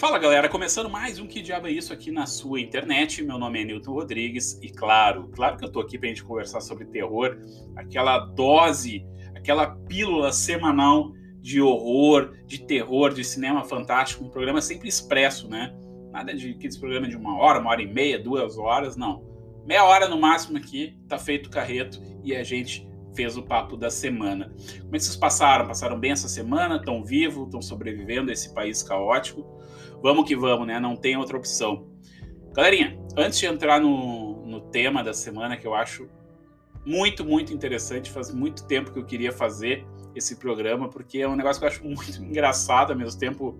Fala galera, começando mais um Que Diabo é Isso aqui na sua internet. Meu nome é Newton Rodrigues e claro, claro que eu tô aqui pra gente conversar sobre terror, aquela dose, aquela pílula semanal de horror, de terror, de cinema fantástico, um programa sempre expresso, né? Nada de aqueles programas de uma hora, uma hora e meia, duas horas, não. Meia hora no máximo aqui, tá feito o carreto e a gente fez o papo da semana. Como é que vocês passaram? Passaram bem essa semana? Estão vivos? Estão sobrevivendo a esse país caótico? Vamos que vamos, né? Não tem outra opção. Galerinha, antes de entrar no, no tema da semana, que eu acho muito, muito interessante, faz muito tempo que eu queria fazer esse programa, porque é um negócio que eu acho muito engraçado, ao mesmo tempo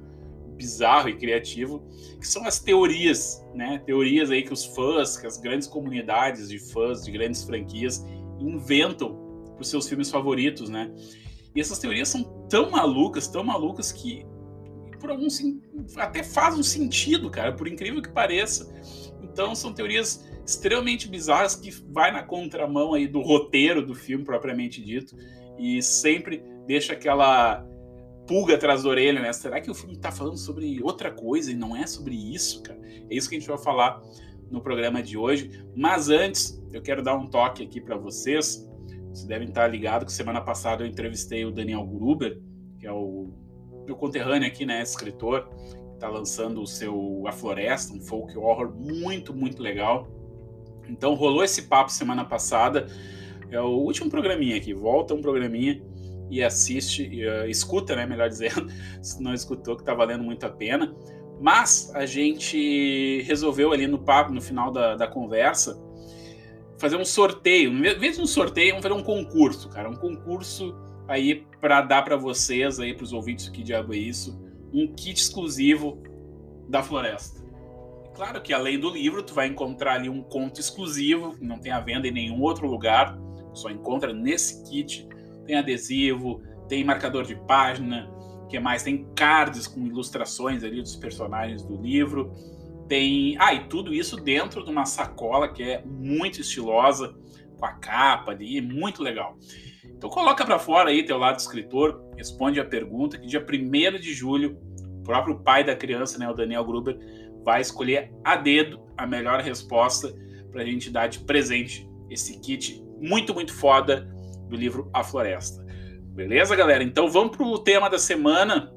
bizarro e criativo, que são as teorias, né? Teorias aí que os fãs, que as grandes comunidades de fãs de grandes franquias inventam para os seus filmes favoritos, né? E essas teorias são tão malucas, tão malucas que por algum até faz um sentido, cara, por incrível que pareça. Então são teorias extremamente bizarras que vai na contramão aí do roteiro do filme propriamente dito e sempre deixa aquela pulga atrás da orelha, né? Será que o filme está falando sobre outra coisa e não é sobre isso, cara? É isso que a gente vai falar no programa de hoje. Mas antes, eu quero dar um toque aqui para vocês. Vocês devem estar ligados que semana passada eu entrevistei o Daniel Gruber, que é o meu conterrâneo aqui, né, escritor, está lançando o seu A Floresta, um folk horror muito, muito legal. Então rolou esse papo semana passada. É o último programinha aqui. Volta um programinha e assiste, uh, escuta, né? Melhor dizendo, se não escutou, que tá valendo muito a pena. Mas a gente resolveu ali no papo, no final da, da conversa, fazer um sorteio. Em vez de um sorteio, vamos fazer um concurso, cara. Um concurso aí para dar para vocês aí para os ouvintes que diabo é isso, um kit exclusivo da floresta. Claro que além do livro, tu vai encontrar ali um conto exclusivo, que não tem a venda em nenhum outro lugar, só encontra nesse kit. Tem adesivo, tem marcador de página, que mais? Tem cards com ilustrações ali dos personagens do livro. Tem, ah, e tudo isso dentro de uma sacola que é muito estilosa, com a capa ali, muito legal. Então coloca para fora aí teu lado escritor, responde a pergunta que dia 1 de julho, o próprio pai da criança, né, o Daniel Gruber, vai escolher a dedo a melhor resposta para a gente dar de presente esse kit muito, muito foda do livro A Floresta. Beleza, galera? Então vamos para o tema da semana,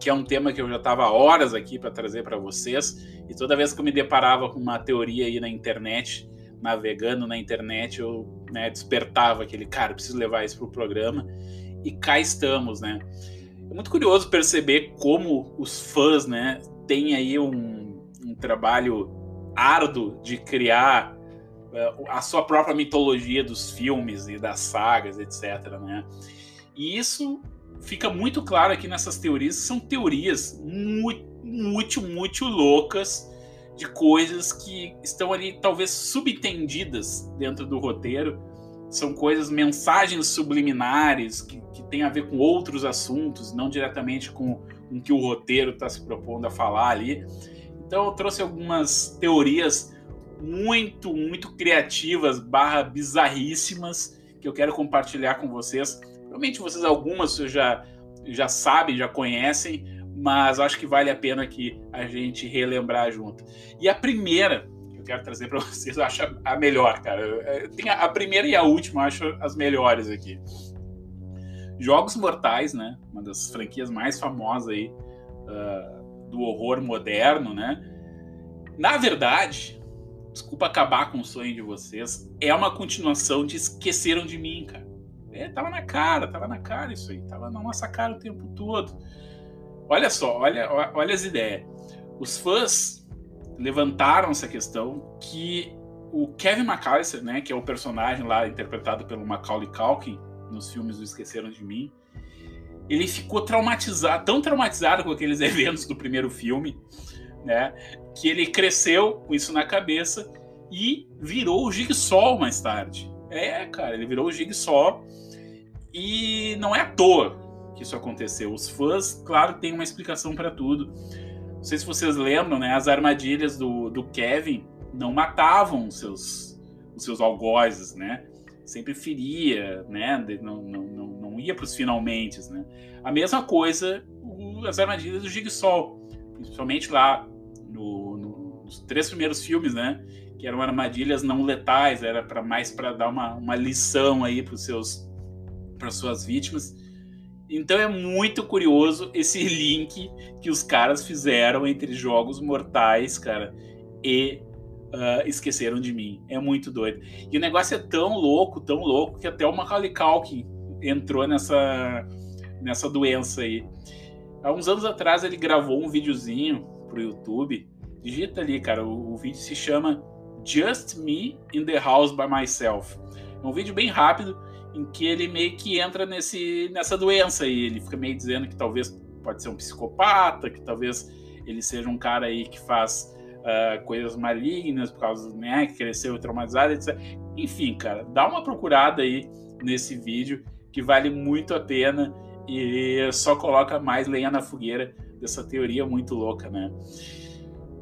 que é um tema que eu já estava horas aqui para trazer para vocês. E toda vez que eu me deparava com uma teoria aí na internet, navegando na internet, eu né, despertava aquele cara, preciso levar isso para o programa. E cá estamos, né? É muito curioso perceber como os fãs, né, têm aí um, um trabalho árduo de criar uh, a sua própria mitologia dos filmes e das sagas, etc. Né? E isso fica muito claro aqui nessas teorias, são teorias muito, muito, muito loucas de coisas que estão ali talvez subentendidas dentro do roteiro. São coisas, mensagens subliminares que, que têm a ver com outros assuntos, não diretamente com o que o roteiro está se propondo a falar ali. Então eu trouxe algumas teorias muito, muito criativas, barra bizarríssimas, que eu quero compartilhar com vocês. Provavelmente vocês algumas já, já sabem, já conhecem, mas acho que vale a pena aqui a gente relembrar junto. E a primeira que eu quero trazer para vocês, eu acho a melhor, cara. Tem a primeira e a última, eu acho as melhores aqui. Jogos Mortais, né? Uma das franquias mais famosas aí uh, do horror moderno, né? Na verdade, desculpa acabar com o sonho de vocês, é uma continuação de Esqueceram de Mim, cara. É, tava na cara, tava na cara isso aí, tava na nossa cara o tempo todo. Olha só, olha, olha as ideias. Os fãs levantaram essa questão que o Kevin McAllister, né, que é o personagem lá interpretado pelo Macaulay Culkin nos filmes do Esqueceram de Mim, ele ficou traumatizado, tão traumatizado com aqueles eventos do primeiro filme, né, que ele cresceu com isso na cabeça e virou o Jigsaw mais tarde. É, cara, ele virou o Jigsaw e não é à toa que isso aconteceu. Os fãs, claro, têm uma explicação para tudo. Não sei se vocês lembram, né? As armadilhas do, do Kevin não matavam os seus, os seus algozes, né? Sempre feria, né? Não, não, não, não ia para os finalmente, né? A mesma coisa o, as armadilhas do Jigsaw. principalmente lá no, no, nos três primeiros filmes, né? Que eram armadilhas não letais, era para mais para dar uma, uma lição aí para seus para suas vítimas. Então é muito curioso esse link que os caras fizeram entre jogos mortais, cara, e uh, esqueceram de mim. É muito doido. E o negócio é tão louco, tão louco, que até o Macaulay Culkin entrou nessa, nessa doença aí. Há uns anos atrás ele gravou um videozinho pro YouTube. Digita ali, cara, o, o vídeo se chama Just Me in the House by Myself. É um vídeo bem rápido em que ele meio que entra nesse, nessa doença aí. Ele fica meio dizendo que talvez pode ser um psicopata, que talvez ele seja um cara aí que faz uh, coisas malignas por causa, né, que cresceu traumatizado, etc. Enfim, cara, dá uma procurada aí nesse vídeo que vale muito a pena e só coloca mais lenha na fogueira dessa teoria muito louca, né?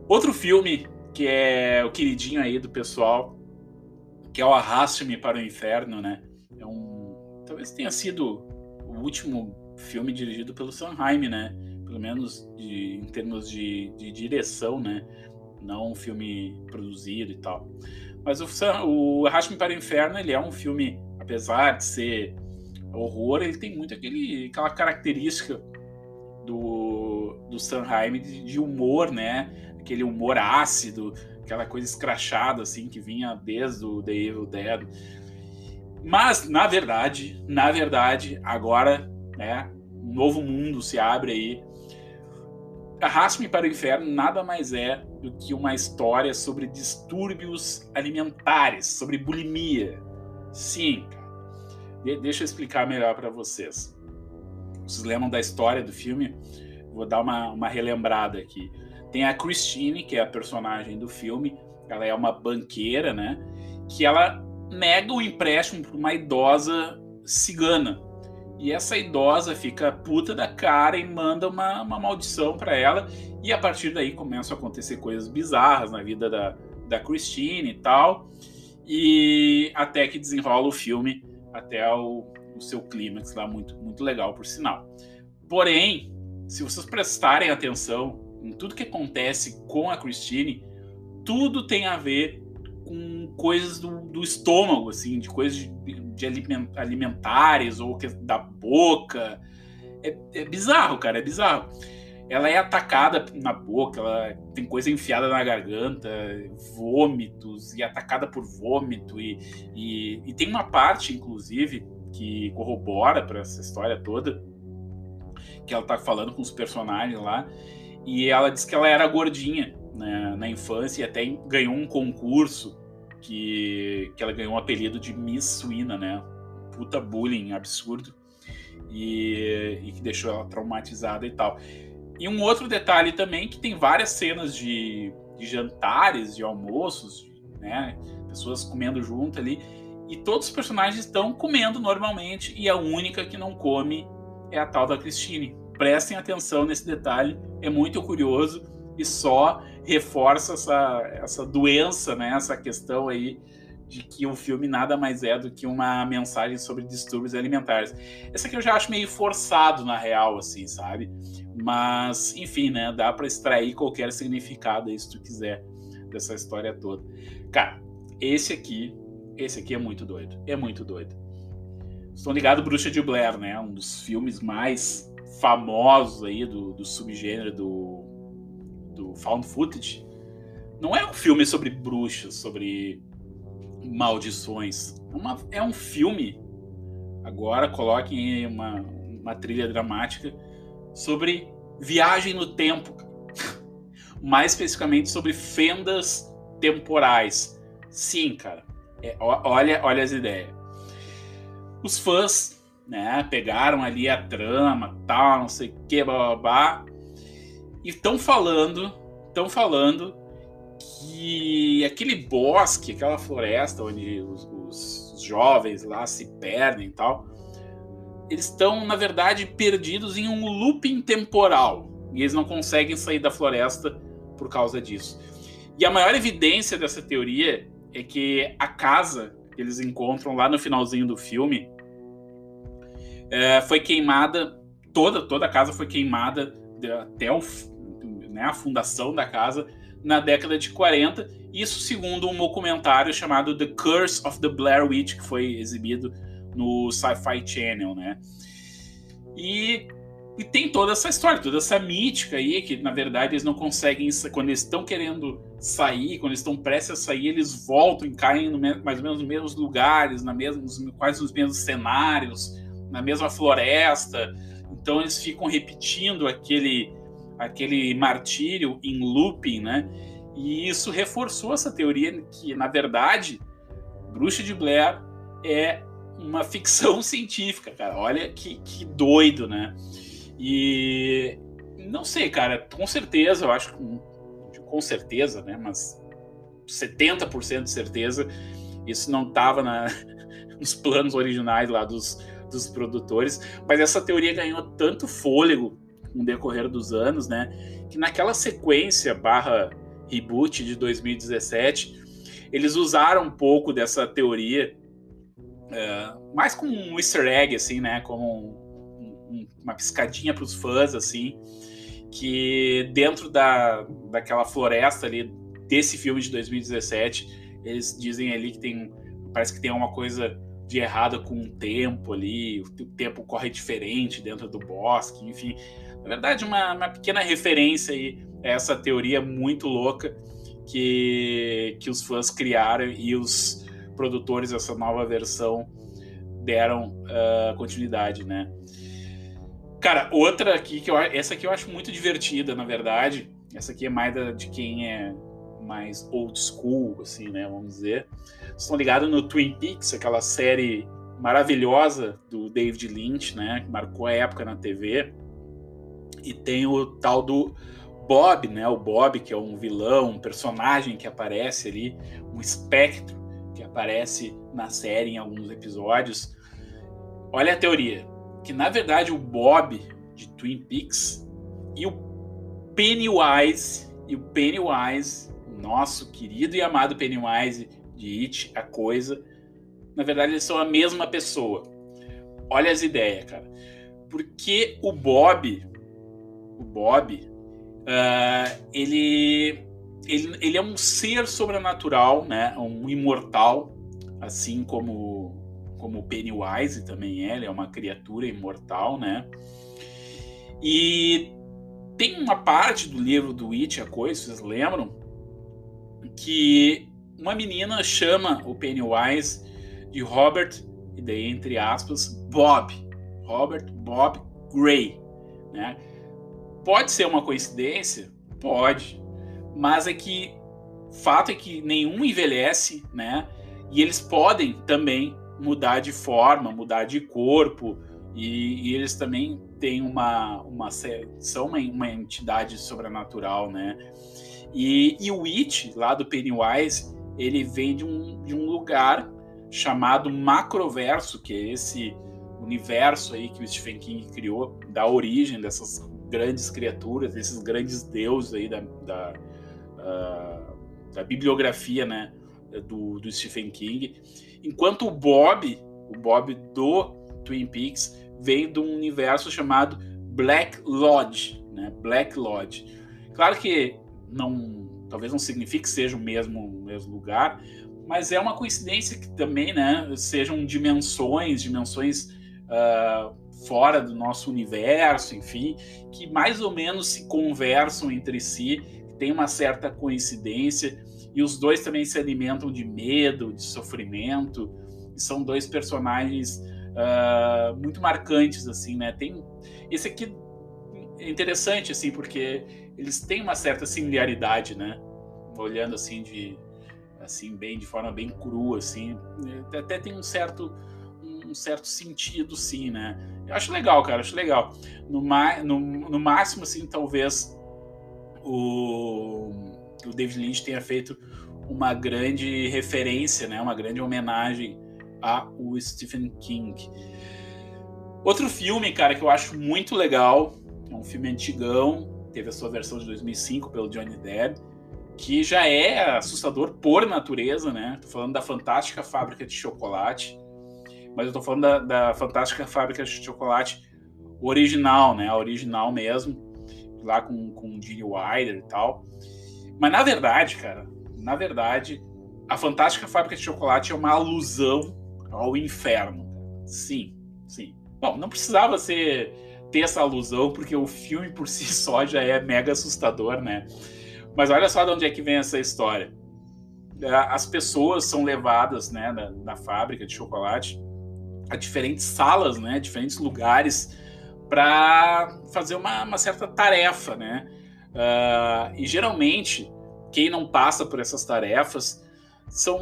Outro filme que é o queridinho aí do pessoal, que é o Arraste-me para o Inferno, né? Talvez tenha sido o último filme dirigido pelo Sanheim, né? Pelo menos de, em termos de, de direção, né? não um filme produzido e tal. Mas o, o Arraste-me para o Inferno, ele é um filme, apesar de ser horror, ele tem muito aquele, aquela característica do, do Sanheim de, de humor, né? Aquele humor ácido, aquela coisa escrachada, assim, que vinha desde o The Evil Dead. Mas, na verdade, na verdade, agora, né, um novo mundo se abre aí Arraste-me para o Inferno nada mais é do que uma história sobre distúrbios alimentares, sobre bulimia. Sim, de deixa eu explicar melhor para vocês. Vocês lembram da história do filme? Vou dar uma, uma relembrada aqui. Tem a Christine, que é a personagem do filme. Ela é uma banqueira, né? Que ela nega o empréstimo para uma idosa cigana e essa idosa fica puta da cara e manda uma, uma maldição para ela. E a partir daí começam a acontecer coisas bizarras na vida da, da Christine e tal. E até que desenrola o filme até o, o seu clímax lá, muito, muito legal, por sinal. Porém, se vocês prestarem atenção em tudo que acontece com a Christine, tudo tem a ver com coisas do, do estômago, assim, de coisas de, de alimentares ou da boca. É, é, bizarro, cara, é bizarro. Ela é atacada na boca, ela tem coisa enfiada na garganta, vômitos, e atacada por vômito. E, e, e tem uma parte, inclusive, que corrobora para essa história toda, que ela tá falando com os personagens lá, e ela diz que ela era gordinha né, na infância e até ganhou um concurso que, que ela ganhou um apelido de Miss Suína, né? Puta bullying absurdo. E, e que deixou ela traumatizada e tal. E um outro detalhe também que tem várias cenas de, de jantares, de almoços, né? Pessoas comendo junto ali. E todos os personagens estão comendo normalmente e a única que não come é a tal da Christine. Prestem atenção nesse detalhe, é muito curioso e só reforça essa, essa doença, né? Essa questão aí de que o filme nada mais é do que uma mensagem sobre distúrbios alimentares. Essa aqui eu já acho meio forçado na real, assim, sabe? Mas, enfim, né? Dá para extrair qualquer significado aí, se tu quiser, dessa história toda. Cara, esse aqui, esse aqui é muito doido. É muito doido. Estão ligados Bruxa de Blair, né? Um dos filmes mais famosos aí do, do subgênero do do found footage, não é um filme sobre bruxas, sobre maldições. Uma, é um filme, agora coloquem uma, uma trilha dramática, sobre viagem no tempo. Mais especificamente sobre fendas temporais. Sim, cara. É, olha, olha as ideias. Os fãs, né, pegaram ali a trama, tal, não sei o que, blá, blá, blá, e estão falando, estão falando que aquele bosque, aquela floresta onde os, os jovens lá se perdem e tal, eles estão, na verdade, perdidos em um looping temporal. E eles não conseguem sair da floresta por causa disso. E a maior evidência dessa teoria é que a casa que eles encontram lá no finalzinho do filme é, foi queimada, toda, toda a casa foi queimada até o, né, a fundação da casa, na década de 40. Isso segundo um documentário chamado The Curse of the Blair Witch, que foi exibido no Sci-Fi Channel, né? E, e, tem toda essa história, toda essa mítica aí, que na verdade eles não conseguem, quando eles estão querendo sair, quando eles estão prestes a sair, eles voltam e caem no, mais ou menos nos mesmos lugares, na mesma, quase nos mesmos cenários, na mesma floresta. Então eles ficam repetindo aquele aquele martírio em looping, né? E isso reforçou essa teoria que, na verdade, Bruxa de Blair é uma ficção científica, cara. Olha que, que doido, né? E não sei, cara, com certeza, eu acho que com certeza, né? Mas 70% de certeza isso não estava nos planos originais lá dos, dos produtores, mas essa teoria ganhou tanto fôlego com o decorrer dos anos, né? Que naquela sequência barra reboot de 2017, eles usaram um pouco dessa teoria, uh, mais como um easter egg, assim, né? Como um, um, uma piscadinha para os fãs, assim, que dentro da, daquela floresta ali desse filme de 2017, eles dizem ali que tem, parece que tem uma coisa de errada com o tempo ali, o tempo corre diferente dentro do bosque, enfim. Na verdade, uma, uma pequena referência aí a essa teoria muito louca que, que os fãs criaram e os produtores dessa nova versão deram uh, continuidade, né? Cara, outra aqui que eu essa aqui eu acho muito divertida, na verdade. Essa aqui é mais da, de quem é mais old school, assim, né? Vamos dizer. Vocês estão ligados no Twin Peaks, aquela série maravilhosa do David Lynch, né? Que marcou a época na TV. E tem o tal do Bob, né? O Bob, que é um vilão, um personagem que aparece ali, um espectro que aparece na série em alguns episódios. Olha a teoria, que na verdade o Bob de Twin Peaks e o Pennywise e o Pennywise, nosso querido e amado Pennywise de It, a coisa, na verdade eles são a mesma pessoa. Olha as ideias, cara. Porque o Bob o Bob, uh, ele, ele, ele é um ser sobrenatural, né? Um imortal, assim como como Pennywise também é, ele é uma criatura imortal, né? E tem uma parte do livro do It, a coisa, vocês lembram? Que uma menina chama o Pennywise de Robert, e daí entre aspas, Bob. Robert Bob Gray, né? Pode ser uma coincidência? Pode. Mas é que fato é que nenhum envelhece, né? E eles podem também mudar de forma, mudar de corpo, e, e eles também têm uma, uma são uma, uma entidade sobrenatural, né? E, e o It, lá do Pennywise, ele vem de um, de um lugar chamado Macroverso, que é esse universo aí que o Stephen King criou, da origem dessas grandes criaturas, esses grandes deuses aí da, da, uh, da bibliografia né, do, do, Stephen King. Enquanto o Bob, o Bob do Twin Peaks, vem de um universo chamado Black Lodge, né? Black Lodge. Claro que não, talvez não signifique que seja o mesmo, o mesmo lugar, mas é uma coincidência que também, né, sejam dimensões, dimensões uh, fora do nosso universo, enfim, que mais ou menos se conversam entre si, tem uma certa coincidência, e os dois também se alimentam de medo, de sofrimento, e são dois personagens uh, muito marcantes, assim, né? Tem esse aqui é interessante, assim, porque eles têm uma certa similaridade, né? Olhando assim de assim bem de forma bem crua, assim, até tem um certo um certo sentido, sim, né? Eu acho legal, cara, acho legal. No, no, no máximo, assim, talvez o, o David Lynch tenha feito uma grande referência, né? Uma grande homenagem ao Stephen King. Outro filme, cara, que eu acho muito legal, é um filme antigão, teve a sua versão de 2005 pelo Johnny Depp, que já é assustador por natureza, né? Tô falando da Fantástica Fábrica de Chocolate mas eu tô falando da, da Fantástica Fábrica de Chocolate original, né? A original mesmo. lá com, com Gene Wilder e tal. Mas na verdade, cara, na verdade, a Fantástica Fábrica de Chocolate é uma alusão ao inferno. Sim, sim. Bom, não precisava ser ter essa alusão, porque o filme por si só já é mega assustador, né? Mas olha só de onde é que vem essa história. As pessoas são levadas, né, da, da fábrica de chocolate a diferentes salas, né, diferentes lugares para fazer uma, uma, certa tarefa, né? Uh, e geralmente quem não passa por essas tarefas são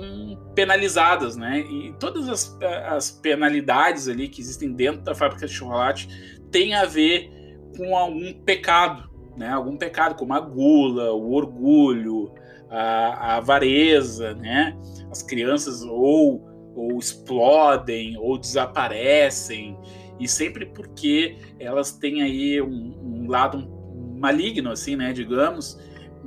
penalizadas, né? E todas as, as penalidades ali que existem dentro da fábrica de chocolate têm a ver com algum pecado, né? Algum pecado, como a gula, o orgulho, a, a avareza, né? As crianças ou, ou explodem ou desaparecem e sempre porque elas têm aí um, um lado maligno, assim, né? Digamos,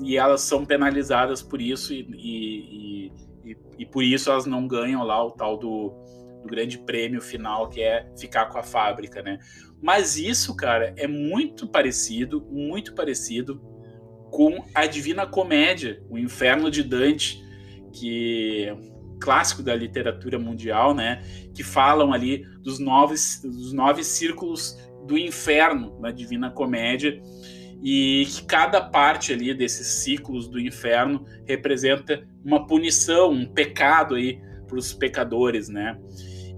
e elas são penalizadas por isso e, e, e, e, por isso elas não ganham lá o tal do, do grande prêmio final que é ficar com a fábrica, né? Mas isso, cara, é muito parecido, muito parecido com a Divina Comédia, o Inferno de Dante, que clássico da literatura mundial, né? Que falam ali dos nove, dos nove círculos do inferno na Divina Comédia e que cada parte ali desses ciclos do inferno representa uma punição, um pecado aí para os pecadores, né?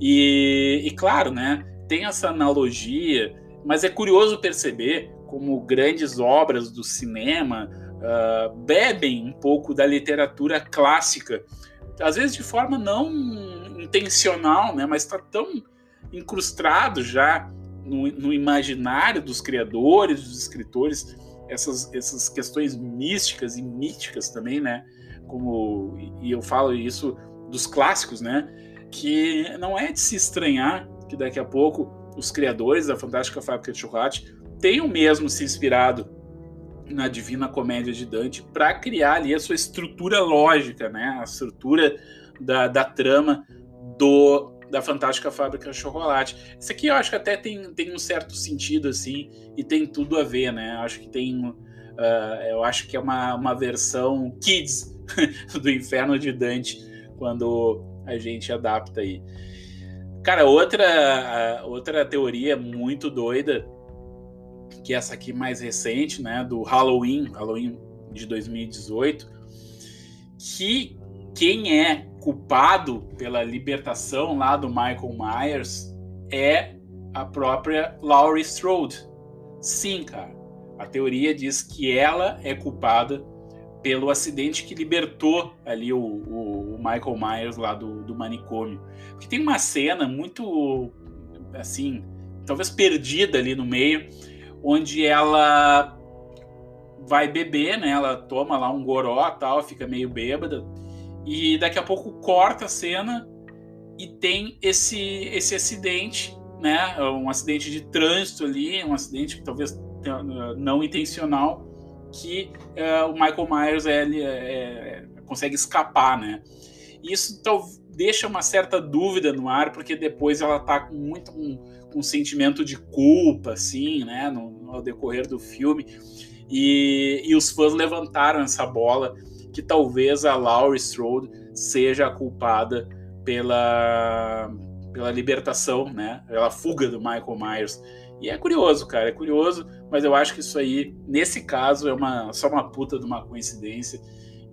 E, e, claro, né, tem essa analogia, mas é curioso perceber como grandes obras do cinema uh, bebem um pouco da literatura clássica, às vezes de forma não intencional, né, mas está tão incrustado já no, no imaginário dos criadores, dos escritores, essas, essas questões místicas e míticas também, né? Como, e eu falo isso dos clássicos, né? Que não é de se estranhar que daqui a pouco os criadores da Fantástica Fábrica de Chocolate tenham mesmo se inspirado na Divina Comédia de Dante para criar ali a sua estrutura lógica, né? A estrutura da, da trama do da Fantástica Fábrica de Chocolate. Isso aqui eu acho que até tem, tem um certo sentido, assim, e tem tudo a ver, né? Acho que tem. Uh, eu acho que é uma, uma versão kids do Inferno de Dante, quando a gente adapta aí. Cara, outra, outra teoria muito doida, que é essa aqui mais recente, né, do Halloween, Halloween de 2018, que quem é culpado pela libertação lá do Michael Myers é a própria Laurie Strode. Sim, cara. A teoria diz que ela é culpada pelo acidente que libertou ali o, o, o Michael Myers lá do, do manicômio. Porque tem uma cena muito, assim, talvez perdida ali no meio, onde ela vai beber, né? Ela toma lá um goró tal, fica meio bêbada e daqui a pouco corta a cena e tem esse, esse acidente, né? Um acidente de trânsito ali, um acidente talvez não intencional, que uh, o Michael Myers é, é, consegue escapar, né? Isso tal, deixa uma certa dúvida no ar, porque depois ela tá com muito um, um sentimento de culpa, assim, né? No, decorrer do filme. E, e os fãs levantaram essa bola que talvez a Laurie Strode seja a culpada pela, pela libertação, né? Pela fuga do Michael Myers. E é curioso, cara, é curioso, mas eu acho que isso aí, nesse caso, é uma, só uma puta de uma coincidência.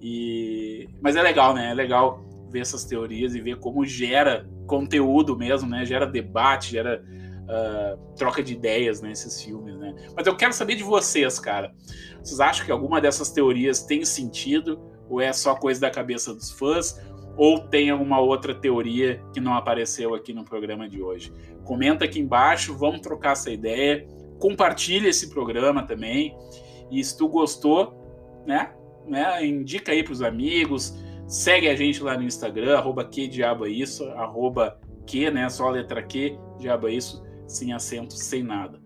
E... Mas é legal, né? É legal ver essas teorias e ver como gera conteúdo mesmo, né? Gera debate, gera uh, troca de ideias nesses né? filmes, né? Mas eu quero saber de vocês, cara. Vocês acham que alguma dessas teorias tem sentido? ou é só coisa da cabeça dos fãs, ou tem alguma outra teoria que não apareceu aqui no programa de hoje. Comenta aqui embaixo, vamos trocar essa ideia, compartilha esse programa também, e se tu gostou, né, né indica aí para os amigos, segue a gente lá no Instagram, arroba que diabo é isso, arroba que, né, só a letra Q, diabo é isso, sem acento, sem nada.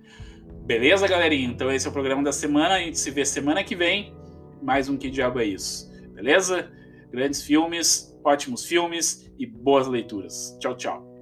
Beleza, galerinha? Então esse é o programa da semana, a gente se vê semana que vem, mais um Que Diabo é Isso. Beleza? Grandes filmes, ótimos filmes e boas leituras. Tchau, tchau.